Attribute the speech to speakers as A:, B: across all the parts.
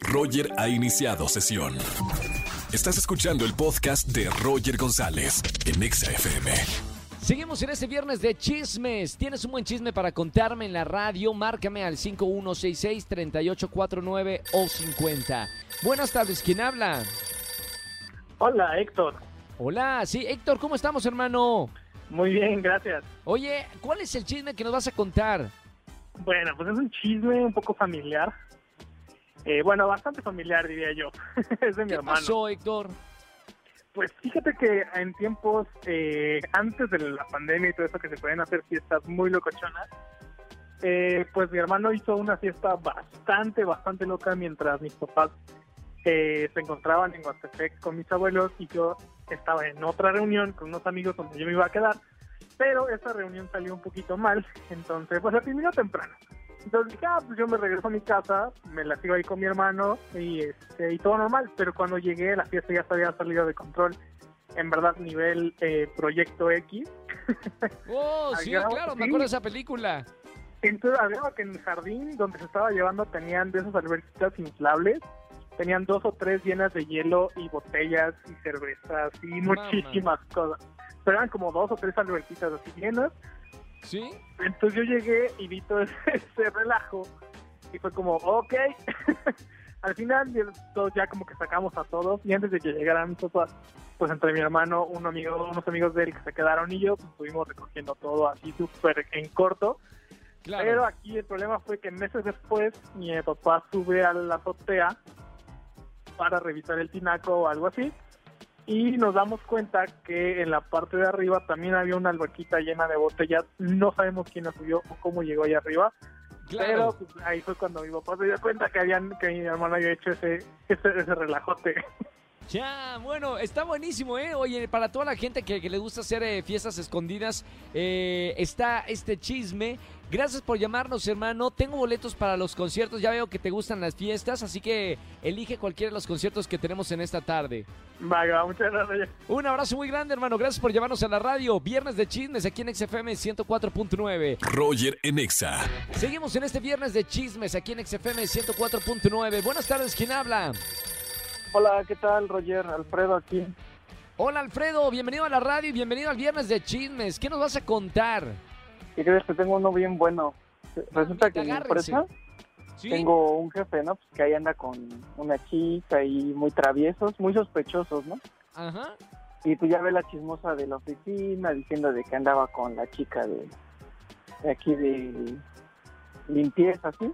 A: Roger ha iniciado sesión. Estás escuchando el podcast de Roger González en Exa FM.
B: Seguimos en este viernes de chismes. ¿Tienes un buen chisme para contarme en la radio? Márcame al 5166-3849 o 50. Buenas tardes, ¿quién habla?
C: Hola, Héctor.
B: Hola, sí, Héctor, ¿cómo estamos, hermano?
C: Muy bien, gracias.
B: Oye, ¿cuál es el chisme que nos vas a contar?
C: Bueno, pues es un chisme un poco familiar. Eh, bueno, bastante familiar, diría yo. es de mi
B: ¿Qué
C: hermano.
B: pasó, Héctor?
C: Pues fíjate que en tiempos eh, antes de la pandemia y todo eso que se pueden hacer fiestas muy locochonas, eh, pues mi hermano hizo una fiesta bastante, bastante loca mientras mis papás eh, se encontraban en Guatepec con mis abuelos y yo estaba en otra reunión con unos amigos donde yo me iba a quedar, pero esa reunión salió un poquito mal, entonces pues la terminó temprano. Entonces dije, ah, pues yo me regreso a mi casa, me la sigo ahí con mi hermano y, este, y todo normal. Pero cuando llegué, la fiesta ya se había salido de control. En verdad, nivel eh, Proyecto X.
B: Oh, sí, claro, me
C: sí.
B: acuerdo de esa película.
C: Entonces, había que en el jardín donde se estaba llevando tenían de esas alberquitas inflables. Tenían dos o tres llenas de hielo y botellas y cervezas y
B: Mamá.
C: muchísimas cosas. Pero eran como dos o tres alberquitas así llenas.
B: ¿Sí?
C: Entonces yo llegué y vi todo ese, ese relajo y fue como, ok. Al final todos ya como que sacamos a todos y antes de que llegaran mis papás, pues entre mi hermano, un amigo, unos amigos de él que se quedaron y yo, pues estuvimos recogiendo todo así súper en corto.
B: Claro.
C: Pero aquí el problema fue que meses después mi papá sube a la azotea para revisar el tinaco o algo así y nos damos cuenta que en la parte de arriba también había una alberquita llena de botellas. No sabemos quién la subió o cómo llegó ahí arriba,
B: claro.
C: pero pues, ahí fue cuando mi papá se dio cuenta que habían que mi hermano había hecho ese ese, ese relajote.
B: Ya, bueno, está buenísimo, ¿eh? Oye, para toda la gente que, que le gusta hacer eh, fiestas escondidas, eh, está este chisme. Gracias por llamarnos, hermano. Tengo boletos para los conciertos. Ya veo que te gustan las fiestas, así que elige cualquiera de los conciertos que tenemos en esta tarde.
C: Vaga, muchas gracias.
B: Un abrazo muy grande, hermano. Gracias por llamarnos a la radio. Viernes de chismes aquí en XFM 104.9.
A: Roger en Exa.
B: Seguimos en este viernes de chismes aquí en XFM 104.9. Buenas tardes, ¿quién habla?
C: Hola, ¿qué tal, Roger? Alfredo aquí.
B: Hola, Alfredo. Bienvenido a la radio y bienvenido al viernes de chismes. ¿Qué nos vas a contar?
D: ¿Qué crees que tengo uno bien bueno? Resulta que en mi empresa
B: ¿Sí?
D: tengo un jefe, ¿no? Pues que ahí anda con una chica y muy traviesos, muy sospechosos, ¿no?
B: Ajá.
D: Y tú ya ves la chismosa de la oficina diciendo de que andaba con la chica de, de aquí de limpieza, ¿sí?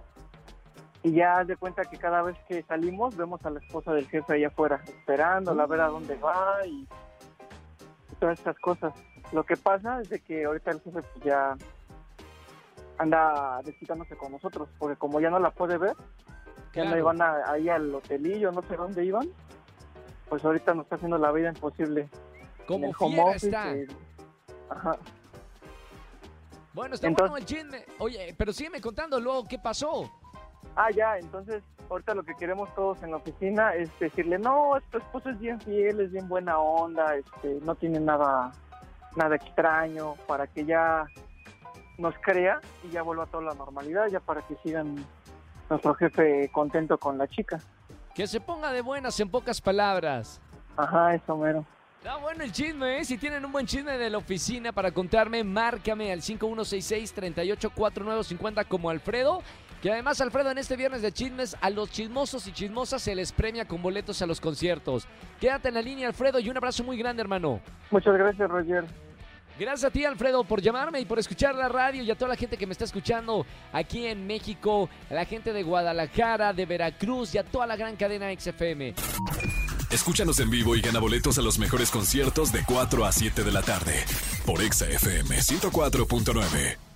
D: Y ya de cuenta que cada vez que salimos vemos a la esposa del jefe allá afuera, esperándola a ver a dónde va y, y todas estas cosas. Lo que pasa es de que ahorita el jefe pues, ya anda desquitándose con nosotros, porque como ya no la puede ver, que anda
B: Claro.
D: iban a- ahí al hotelillo, no sé dónde iban, pues ahorita nos está haciendo la vida imposible.
B: Como
D: home office,
B: está.
D: eh, ajá.
B: Bueno, está
D: Entonces-
B: bueno el chisme. Oye, pero sígueme contando luego qué pasó.
D: Ah, ya, entonces ahorita lo que queremos todos en la oficina es decirle, no, tu esposo es bien fiel, es bien buena onda, este, no tiene nada, nada extraño, para que ya nos crea y ya vuelva a toda la normalidad, ya para que sigan nuestro jefe contento con la chica.
B: Que se ponga de buenas en pocas palabras.
D: Ajá, eso mero.
B: Está bueno el chisme, ¿eh? Si tienen un buen chisme de la oficina para contarme, márcame al 5166-384950 como Alfredo. Que además, Alfredo, en este viernes de chismes, a los chismosos y chismosas se les premia con boletos a los conciertos. Quédate en la línea, Alfredo, y un abrazo muy grande, hermano.
D: Muchas gracias, Roger.
B: Gracias a ti, Alfredo, por llamarme y por escuchar la radio y a toda la gente que me está escuchando aquí en México, a la gente de Guadalajara, de Veracruz y a toda la gran cadena XFM.
A: Escúchanos en vivo y gana boletos a los mejores conciertos de 4 a 7 de la tarde por Exa FM 104.9.